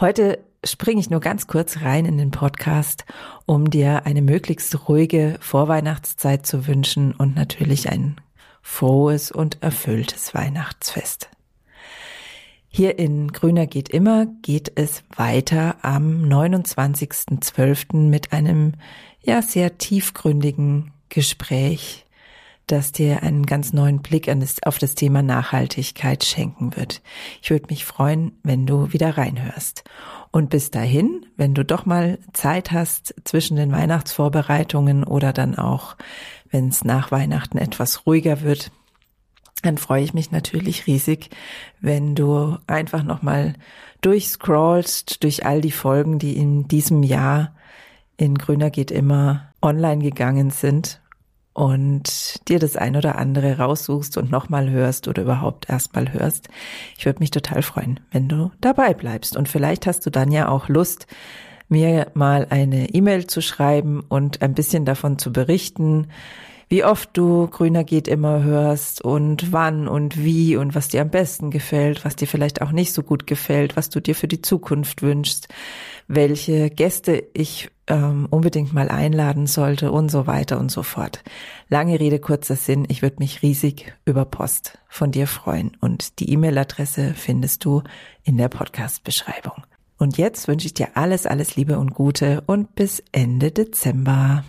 Heute springe ich nur ganz kurz rein in den Podcast, um dir eine möglichst ruhige Vorweihnachtszeit zu wünschen und natürlich ein frohes und erfülltes Weihnachtsfest. Hier in Grüner geht immer geht es weiter am 29.12. mit einem ja sehr tiefgründigen Gespräch, das dir einen ganz neuen Blick auf das Thema Nachhaltigkeit schenken wird. Ich würde mich freuen, wenn du wieder reinhörst. Und bis dahin, wenn du doch mal Zeit hast zwischen den Weihnachtsvorbereitungen oder dann auch, wenn es nach Weihnachten etwas ruhiger wird, dann freue ich mich natürlich riesig, wenn du einfach nochmal durchscrollst durch all die Folgen, die in diesem Jahr in Grüner geht immer online gegangen sind und dir das ein oder andere raussuchst und nochmal hörst oder überhaupt erstmal hörst. Ich würde mich total freuen, wenn du dabei bleibst. Und vielleicht hast du dann ja auch Lust, mir mal eine E-Mail zu schreiben und ein bisschen davon zu berichten, wie oft du Grüner geht immer hörst und wann und wie und was dir am besten gefällt, was dir vielleicht auch nicht so gut gefällt, was du dir für die Zukunft wünschst, welche Gäste ich ähm, unbedingt mal einladen sollte und so weiter und so fort. Lange Rede, kurzer Sinn. Ich würde mich riesig über Post von dir freuen und die E-Mail-Adresse findest du in der Podcast-Beschreibung. Und jetzt wünsche ich dir alles, alles Liebe und Gute und bis Ende Dezember.